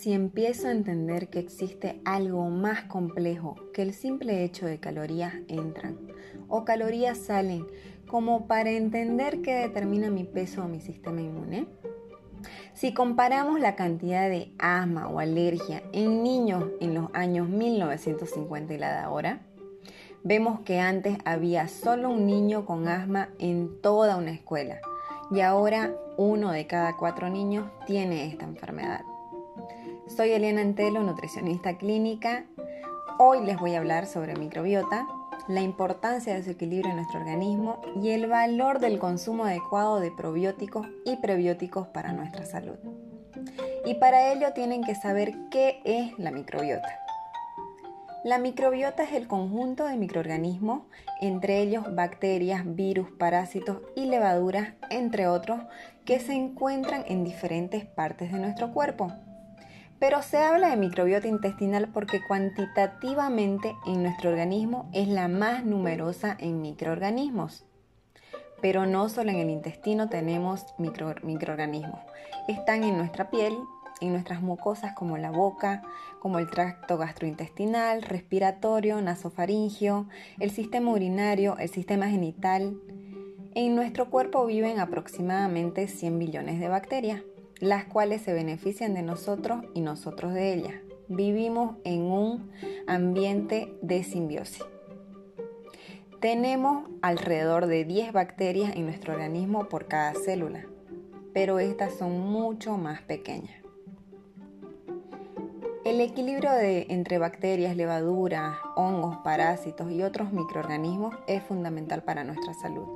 si empiezo a entender que existe algo más complejo que el simple hecho de calorías entran o calorías salen, como para entender qué determina mi peso o mi sistema inmune? Si comparamos la cantidad de asma o alergia en niños en los años 1950 y la de ahora, vemos que antes había solo un niño con asma en toda una escuela y ahora uno de cada cuatro niños tiene esta enfermedad. Soy Eliana Antelo, nutricionista clínica. Hoy les voy a hablar sobre microbiota, la importancia de su equilibrio en nuestro organismo y el valor del consumo adecuado de probióticos y prebióticos para nuestra salud. Y para ello tienen que saber qué es la microbiota. La microbiota es el conjunto de microorganismos, entre ellos bacterias, virus, parásitos y levaduras, entre otros, que se encuentran en diferentes partes de nuestro cuerpo. Pero se habla de microbiota intestinal porque cuantitativamente en nuestro organismo es la más numerosa en microorganismos. Pero no solo en el intestino tenemos microorganismos. Están en nuestra piel, en nuestras mucosas como la boca, como el tracto gastrointestinal, respiratorio, nasofaringio, el sistema urinario, el sistema genital. En nuestro cuerpo viven aproximadamente 100 billones de bacterias las cuales se benefician de nosotros y nosotros de ellas. Vivimos en un ambiente de simbiosis. Tenemos alrededor de 10 bacterias en nuestro organismo por cada célula, pero estas son mucho más pequeñas. El equilibrio entre bacterias, levaduras, hongos, parásitos y otros microorganismos es fundamental para nuestra salud.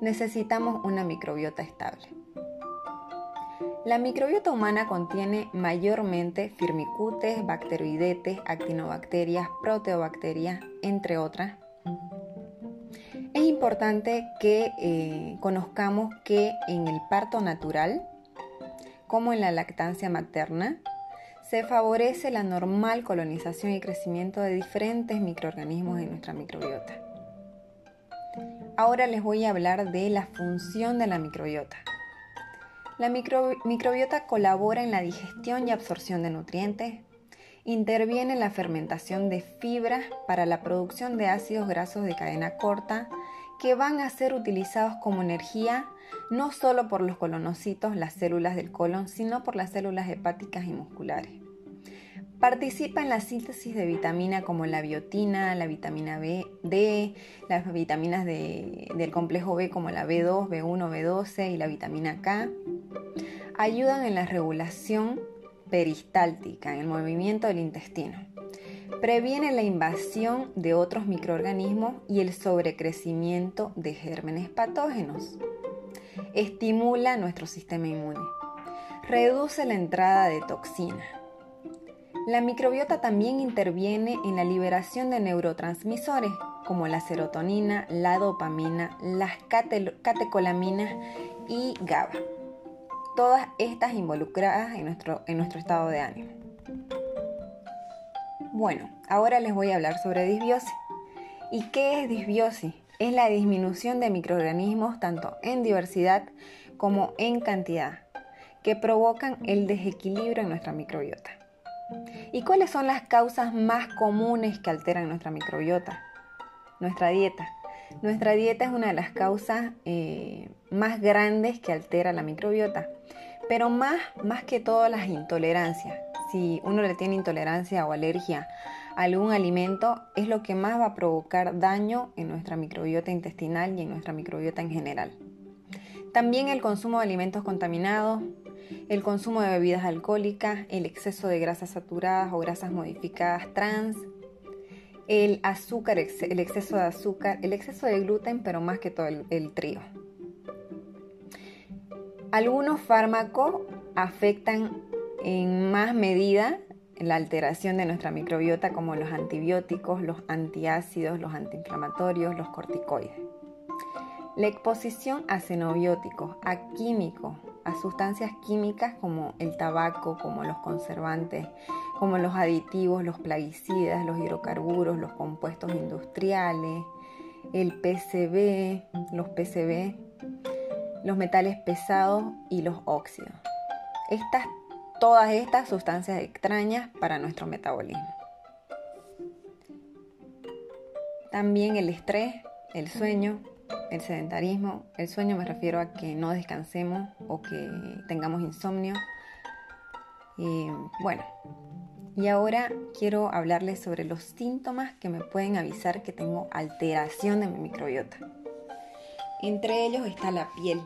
Necesitamos una microbiota estable. La microbiota humana contiene mayormente firmicutes, bacteroidetes, actinobacterias, proteobacterias, entre otras. Es importante que eh, conozcamos que en el parto natural, como en la lactancia materna, se favorece la normal colonización y crecimiento de diferentes microorganismos en nuestra microbiota. Ahora les voy a hablar de la función de la microbiota. La microbiota colabora en la digestión y absorción de nutrientes, interviene en la fermentación de fibras para la producción de ácidos grasos de cadena corta que van a ser utilizados como energía no solo por los colonocitos, las células del colon, sino por las células hepáticas y musculares. Participa en la síntesis de vitamina como la biotina, la vitamina B, D, las vitaminas del complejo B como la B2, B1, B12 y la vitamina K. Ayudan en la regulación peristáltica, en el movimiento del intestino. Previene la invasión de otros microorganismos y el sobrecrecimiento de gérmenes patógenos. Estimula nuestro sistema inmune. Reduce la entrada de toxinas la microbiota también interviene en la liberación de neurotransmisores como la serotonina, la dopamina, las catecolaminas y GABA. Todas estas involucradas en nuestro, nuestro estado de ánimo. Bueno, ahora les voy a hablar sobre disbiosis. ¿Y qué es disbiosis? Es la disminución de microorganismos tanto en diversidad como en cantidad que provocan el desequilibrio en nuestra microbiota. ¿Y cuáles son las causas más comunes que alteran nuestra microbiota? Nuestra dieta. Nuestra dieta es una de las causas eh, más grandes que altera la microbiota, pero más, más que todo las intolerancias. Si uno le tiene intolerancia o alergia a algún alimento, es lo que más va a provocar daño en nuestra microbiota intestinal y en nuestra microbiota en general. También el consumo de alimentos contaminados, el consumo de bebidas alcohólicas, el exceso de grasas saturadas o grasas modificadas trans, el azúcar, el exceso de azúcar, el exceso de gluten, pero más que todo el, el trigo. Algunos fármacos afectan en más medida la alteración de nuestra microbiota como los antibióticos, los antiácidos, los antiinflamatorios, los corticoides. La exposición a xenobióticos, a químicos, a sustancias químicas como el tabaco, como los conservantes, como los aditivos, los plaguicidas, los hidrocarburos, los compuestos industriales, el PCB, los PCB, los metales pesados y los óxidos. Estas, todas estas sustancias extrañas para nuestro metabolismo. También el estrés, el sueño, el sedentarismo. El sueño me refiero a que no descansemos o que tengamos insomnio. Y bueno, y ahora quiero hablarles sobre los síntomas que me pueden avisar que tengo alteración de mi microbiota. Entre ellos está la piel.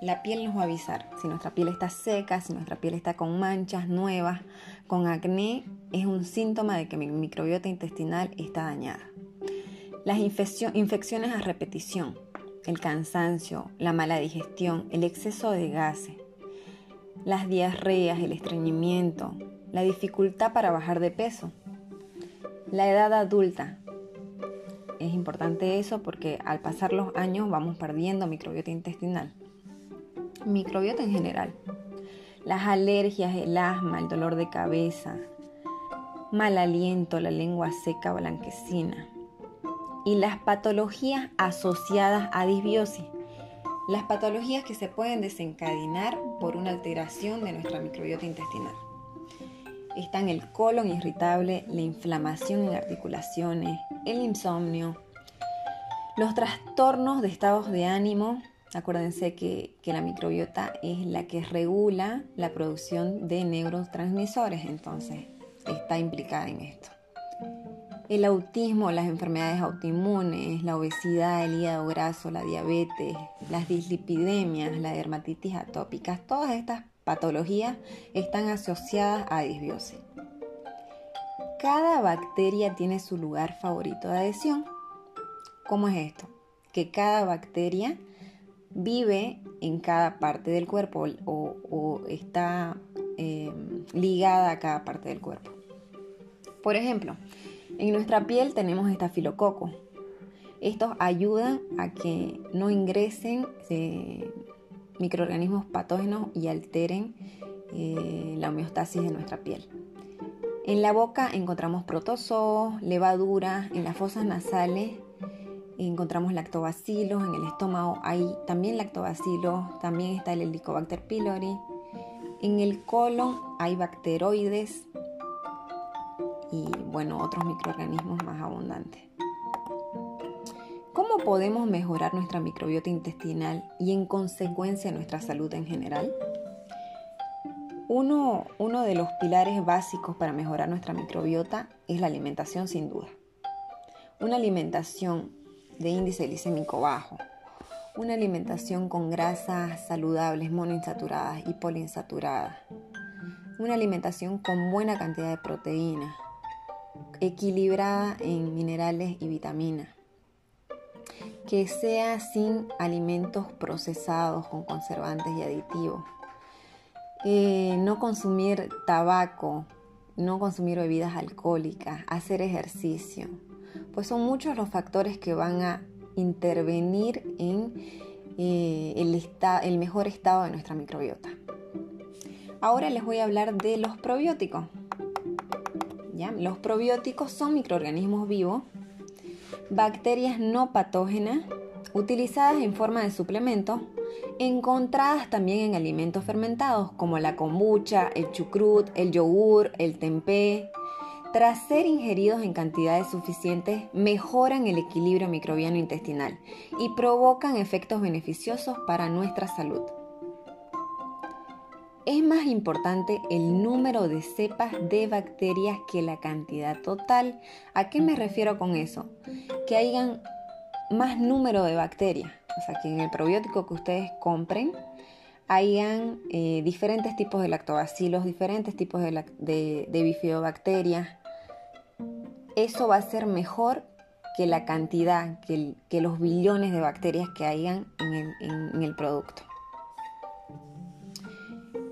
La piel nos va a avisar si nuestra piel está seca, si nuestra piel está con manchas nuevas, con acné, es un síntoma de que mi microbiota intestinal está dañada. Las infecciones a repetición, el cansancio, la mala digestión, el exceso de gases, las diarreas, el estreñimiento, la dificultad para bajar de peso, la edad adulta. Es importante eso porque al pasar los años vamos perdiendo microbiota intestinal. Microbiota en general. Las alergias, el asma, el dolor de cabeza, mal aliento, la lengua seca blanquecina. Y las patologías asociadas a disbiosis. Las patologías que se pueden desencadenar por una alteración de nuestra microbiota intestinal están el colon irritable, la inflamación en articulaciones, el insomnio, los trastornos de estados de ánimo. Acuérdense que, que, la microbiota es la que regula la producción de neurotransmisores, entonces está implicada en esto. El autismo, las enfermedades autoinmunes, la obesidad, el hígado graso, la diabetes, las dislipidemias, la dermatitis atópicas, todas estas patologías están asociadas a disbiosis. Cada bacteria tiene su lugar favorito de adhesión. ¿Cómo es esto? Que cada bacteria vive en cada parte del cuerpo o, está eh, ligada a cada parte del cuerpo. Por ejemplo, en nuestra piel tenemos estafilococo. Estos ayudan a que no ingresen eh, microorganismos patógenos y alteren eh, la homeostasis de nuestra piel. En la boca encontramos protozoos, levadura, en las fosas nasales encontramos lactobacilos, en el estómago hay también lactobacilos, también está el Helicobacter pylori. En el colon hay bacteroides bueno, otros microorganismos más abundantes. ¿Cómo podemos mejorar nuestra microbiota intestinal y en consecuencia nuestra salud en general? Uno, uno, de los pilares básicos para mejorar nuestra microbiota es la alimentación sin duda. Una alimentación de índice glicémico bajo, una alimentación con grasas saludables monoinsaturadas y poliinsaturadas, una alimentación con buena cantidad de proteínas, equilibrada en minerales y vitaminas, que sea sin alimentos procesados con conservantes y aditivos. Eh, no consumir tabaco, no consumir bebidas alcohólicas, hacer ejercicio, pues son muchos los factores que van a intervenir en eh, el, el mejor estado de nuestra microbiota. Ahora les voy a hablar de los probióticos. Los probióticos son microorganismos vivos bacterias no patógenas utilizadas en forma de suplemento, encontradas también en alimentos fermentados como la kombucha, el chucrut, el yogur, el tempeh. Tras ser ingeridos en cantidades suficientes, mejoran el equilibrio microbiano intestinal y provocan efectos beneficiosos para nuestra salud. Es más importante el número de cepas de bacterias que la cantidad total. ¿A qué me refiero con eso? Que hayan más número de bacterias. O sea, que en el probiótico que ustedes compren hayan eh, diferentes tipos de lactobacilos, diferentes tipos de, bifidobacterias. Eso va a ser mejor que la cantidad, que, los billones de bacterias que hayan en el producto.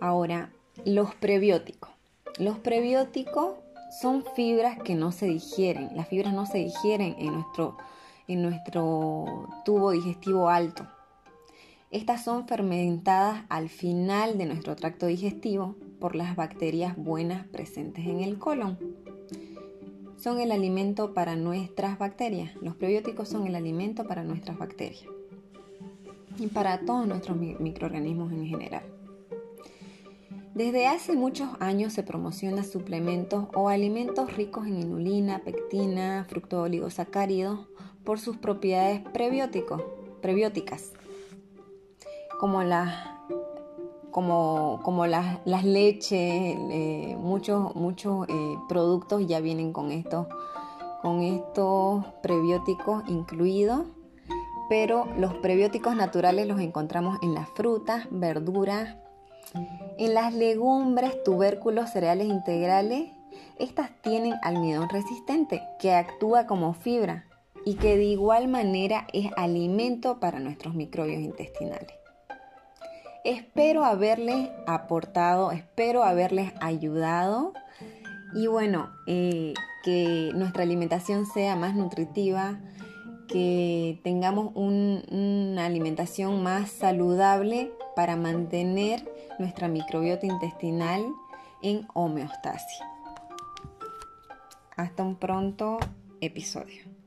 Ahora, los prebióticos. Los prebióticos son fibras que no se digieren. Las fibras no se digieren en nuestro, en nuestro tubo digestivo alto. Estas son fermentadas al final de nuestro tracto digestivo por las bacterias buenas presentes en el colon. Son el alimento para nuestras bacterias. Los prebióticos son el alimento para nuestras bacterias y para todos nuestros microorganismos en general. Desde hace muchos años se promociona suplementos o alimentos ricos en inulina, pectina, fructooligosacáridos por sus propiedades prebióticas, como las como, como las, leches, eh, muchos, muchos eh, productos ya vienen con estos, con estos prebióticos incluidos, pero los prebióticos naturales los encontramos en las frutas, verduras, en las legumbres, tubérculos, cereales integrales. Estas tienen almidón resistente que actúa como fibra y que de igual manera es alimento para nuestros microbios intestinales. Espero haberles aportado, espero haberles ayudado y bueno, eh, que nuestra alimentación sea más nutritiva, que tengamos una alimentación más saludable para mantener nuestra microbiota intestinal en homeostasis. Hasta un pronto episodio.